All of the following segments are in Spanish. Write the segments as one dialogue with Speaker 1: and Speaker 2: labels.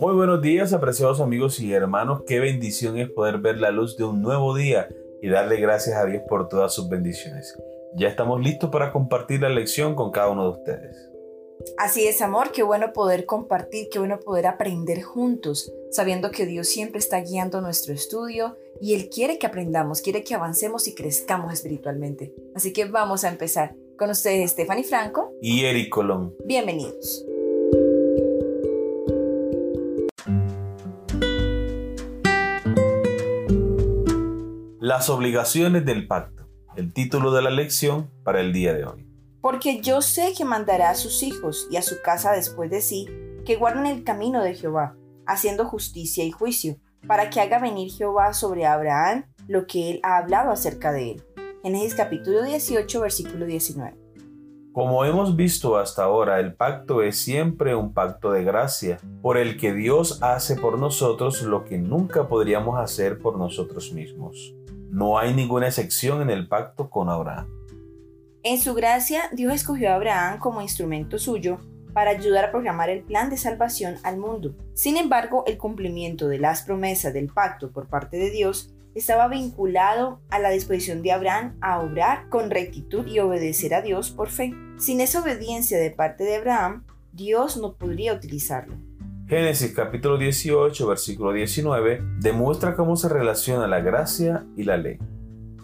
Speaker 1: Muy buenos días, apreciados amigos y hermanos. Qué bendición es poder ver la luz de un nuevo día y darle gracias a Dios por todas sus bendiciones. Ya estamos listos para compartir la lección con cada uno de ustedes.
Speaker 2: Así es, amor, qué bueno poder compartir, qué bueno poder aprender juntos, sabiendo que Dios siempre está guiando nuestro estudio y Él quiere que aprendamos, quiere que avancemos y crezcamos espiritualmente. Así que vamos a empezar. Con ustedes, Stephanie Franco
Speaker 1: y Eric Colón.
Speaker 2: Bienvenidos.
Speaker 1: Las obligaciones del pacto. El título de la lección para el día de hoy.
Speaker 2: Porque yo sé que mandará a sus hijos y a su casa después de sí, que guarden el camino de Jehová, haciendo justicia y juicio, para que haga venir Jehová sobre Abraham lo que él ha hablado acerca de él. Génesis capítulo 18, versículo 19.
Speaker 1: Como hemos visto hasta ahora, el pacto es siempre un pacto de gracia, por el que Dios hace por nosotros lo que nunca podríamos hacer por nosotros mismos. No hay ninguna excepción en el pacto con Abraham.
Speaker 2: En su gracia, Dios escogió a Abraham como instrumento suyo para ayudar a programar el plan de salvación al mundo. Sin embargo, el cumplimiento de las promesas del pacto por parte de Dios estaba vinculado a la disposición de Abraham a obrar con rectitud y obedecer a Dios por fe. Sin esa obediencia de parte de Abraham, Dios no podría utilizarlo.
Speaker 1: Génesis capítulo 18, versículo 19 demuestra cómo se relaciona la gracia y la ley.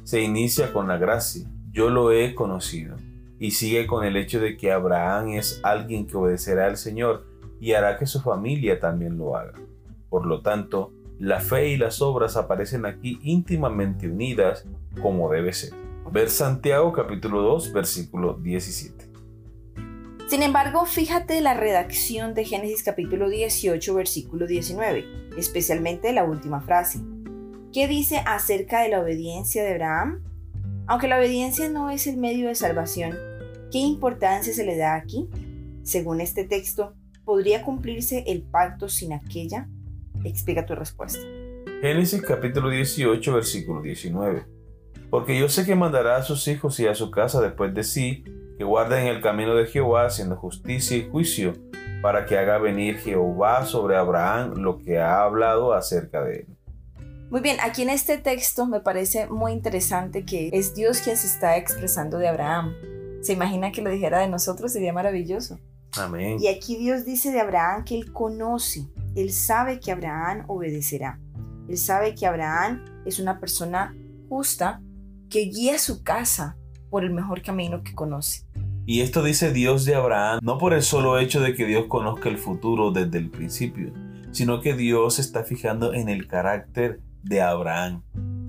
Speaker 1: Se inicia con la gracia, yo lo he conocido, y sigue con el hecho de que Abraham es alguien que obedecerá al Señor y hará que su familia también lo haga. Por lo tanto, la fe y las obras aparecen aquí íntimamente unidas como debe ser. Ver Santiago capítulo 2 versículo 17.
Speaker 2: Sin embargo, fíjate la redacción de Génesis capítulo 18 versículo 19, especialmente la última frase. ¿Qué dice acerca de la obediencia de Abraham? Aunque la obediencia no es el medio de salvación, ¿qué importancia se le da aquí? Según este texto, ¿podría cumplirse el pacto sin aquella? Explica tu respuesta.
Speaker 1: Génesis capítulo 18, versículo 19. Porque yo sé que mandará a sus hijos y a su casa después de sí, que guarden el camino de Jehová haciendo justicia y juicio, para que haga venir Jehová sobre Abraham lo que ha hablado acerca de él.
Speaker 2: Muy bien, aquí en este texto me parece muy interesante que es Dios quien se está expresando de Abraham. ¿Se imagina que lo dijera de nosotros? Sería maravilloso.
Speaker 1: Amén.
Speaker 2: Y aquí Dios dice de Abraham que él conoce, él sabe que Abraham obedecerá. Él sabe que Abraham es una persona justa que guía su casa por el mejor camino que conoce.
Speaker 1: Y esto dice Dios de Abraham no por el solo hecho de que Dios conozca el futuro desde el principio, sino que Dios está fijando en el carácter de Abraham.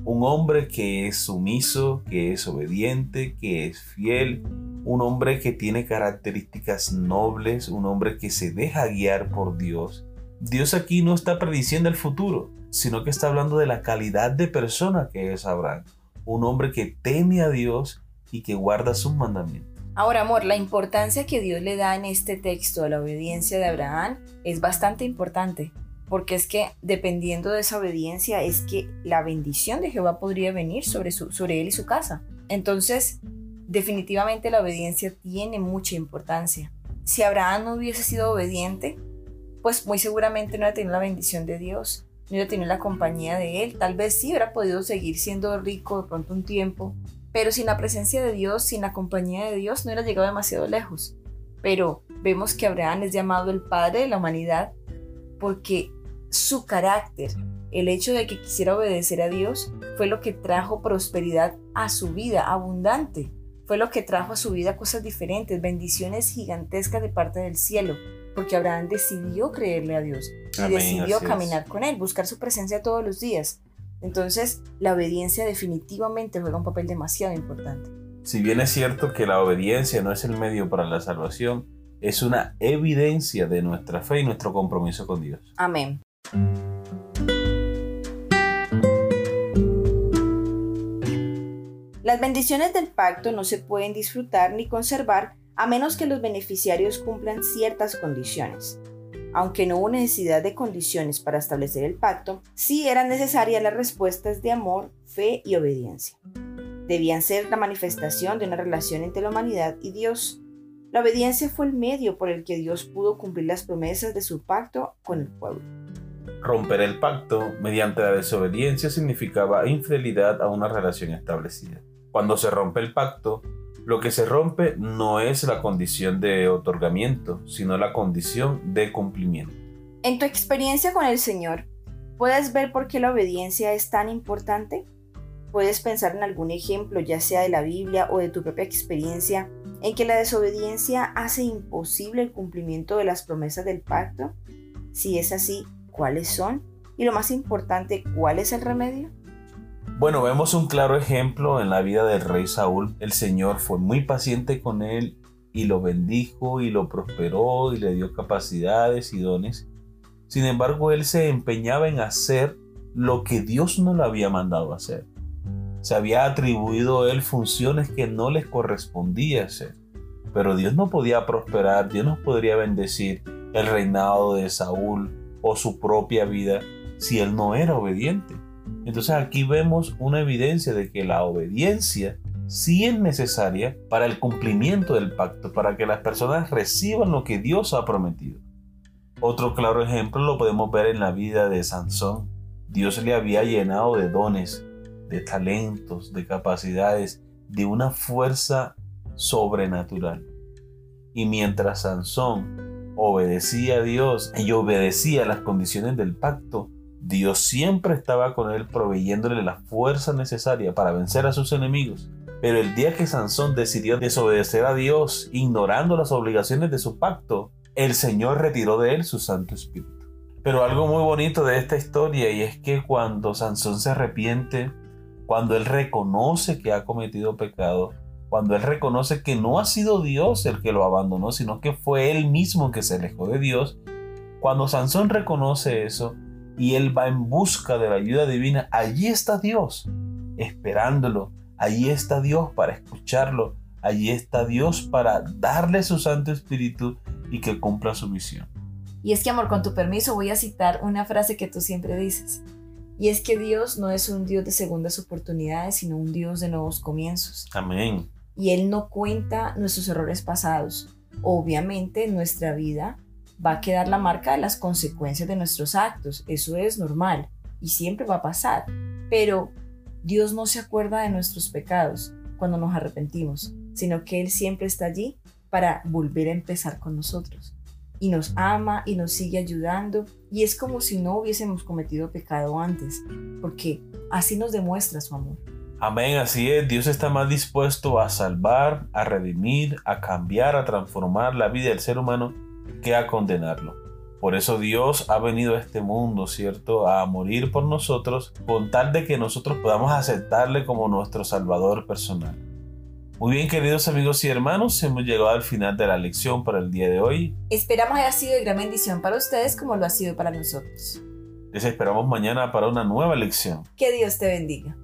Speaker 1: Un hombre que es sumiso, que es obediente, que es fiel, un hombre que tiene características nobles, un hombre que se deja guiar por Dios. Dios aquí no está prediciendo el futuro, sino que está hablando de la calidad de persona que es Abraham. Un hombre que teme a Dios y que guarda sus mandamientos.
Speaker 2: Ahora, amor, la importancia que Dios le da en este texto a la obediencia de Abraham es bastante importante, porque es que dependiendo de esa obediencia es que la bendición de Jehová podría venir sobre, sobre él y su casa. Entonces, definitivamente la obediencia tiene mucha importancia. Si Abraham no hubiese sido obediente, pues muy seguramente no hubiera tenido la bendición de Dios, no hubiera tenido la compañía de Él. Tal vez sí hubiera podido seguir siendo rico de pronto un tiempo, pero sin la presencia de Dios, sin la compañía de Dios, no hubiera llegado demasiado lejos. Pero vemos que Abraham es llamado el padre de la humanidad porque su carácter, el hecho de que quisiera obedecer a Dios, fue lo que trajo prosperidad a su vida, abundante. Fue lo que trajo a su vida cosas diferentes, bendiciones gigantescas de parte del cielo, porque Abraham decidió creerle a Dios y decidió caminar con él, buscar su presencia todos los días. Entonces, la obediencia definitivamente juega un papel demasiado importante.
Speaker 1: Si bien es cierto que la obediencia no es el medio para la salvación, es una evidencia de nuestra fe y nuestro compromiso con Dios.
Speaker 2: Amén. Las bendiciones del pacto no se pueden disfrutar ni conservar a menos que los beneficiarios cumplan ciertas condiciones. Aunque no hubo necesidad de condiciones para establecer el pacto, sí eran necesarias las respuestas de amor, fe y obediencia. Debían ser la manifestación de una relación entre la humanidad y Dios. La obediencia fue el medio por el que Dios pudo cumplir las promesas de su pacto con el pueblo.
Speaker 1: Romper el pacto mediante la desobediencia significaba infidelidad a una relación establecida. Cuando se rompe el pacto, lo que se rompe no es la condición de otorgamiento, sino la condición de cumplimiento.
Speaker 2: En tu experiencia con el Señor, ¿puedes ver por qué la obediencia es tan importante? ¿Puedes pensar en algún ejemplo, ya sea de la Biblia o de tu propia experiencia, en que la desobediencia hace imposible el cumplimiento de las promesas del pacto? Si es así, ¿cuáles son? Y lo más importante, ¿cuál es el remedio?
Speaker 1: Bueno, vemos un claro ejemplo en la vida del rey Saúl. El Señor fue muy paciente con él y lo bendijo y lo prosperó y le dio capacidades y dones. Sin embargo, él se empeñaba en hacer lo que Dios no le había mandado hacer. Se había atribuido él funciones que no les correspondía hacer. Pero Dios no podía prosperar, Dios no podría bendecir el reinado de Saúl o su propia vida si él no era obediente. Entonces aquí vemos una evidencia de que la obediencia sí es necesaria para el cumplimiento del pacto, para que las personas reciban lo que Dios ha prometido. Otro claro ejemplo lo podemos ver en la vida de Sansón. Dios le había llenado de dones, de talentos, de capacidades, de una fuerza sobrenatural. Y mientras Sansón obedecía a Dios y obedecía las condiciones del pacto, Dios siempre estaba con él proveyéndole la fuerza necesaria para vencer a sus enemigos. Pero el día que Sansón decidió desobedecer a Dios, ignorando las obligaciones de su pacto, el Señor retiró de él su Santo Espíritu. Pero algo muy bonito de esta historia y es que cuando Sansón se arrepiente, cuando él reconoce que ha cometido pecado, cuando él reconoce que no ha sido Dios el que lo abandonó, sino que fue él mismo que se alejó de Dios, cuando Sansón reconoce eso, y él va en busca de la ayuda divina, allí está Dios, esperándolo, allí está Dios para escucharlo, allí está Dios para darle su Santo Espíritu y que cumpla su misión.
Speaker 2: Y es que, amor, con tu permiso voy a citar una frase que tú siempre dices. Y es que Dios no es un Dios de segundas oportunidades, sino un Dios de nuevos comienzos.
Speaker 1: Amén.
Speaker 2: Y Él no cuenta nuestros errores pasados. Obviamente nuestra vida va a quedar la marca de las consecuencias de nuestros actos. Eso es normal y siempre va a pasar. Pero Dios no se acuerda de nuestros pecados cuando nos arrepentimos, sino que Él siempre está allí para volver a empezar con nosotros. Y nos ama y nos sigue ayudando. Y es como si no hubiésemos cometido pecado antes, porque así nos demuestra su amor.
Speaker 1: Amén, así es. Dios está más dispuesto a salvar, a redimir, a cambiar, a transformar la vida del ser humano que a condenarlo. Por eso Dios ha venido a este mundo, ¿cierto? A morir por nosotros con tal de que nosotros podamos aceptarle como nuestro Salvador personal. Muy bien, queridos amigos y hermanos, hemos llegado al final de la lección para el día de hoy.
Speaker 2: Esperamos haya sido de gran bendición para ustedes como lo ha sido para nosotros.
Speaker 1: Les esperamos mañana para una nueva lección.
Speaker 2: Que Dios te bendiga.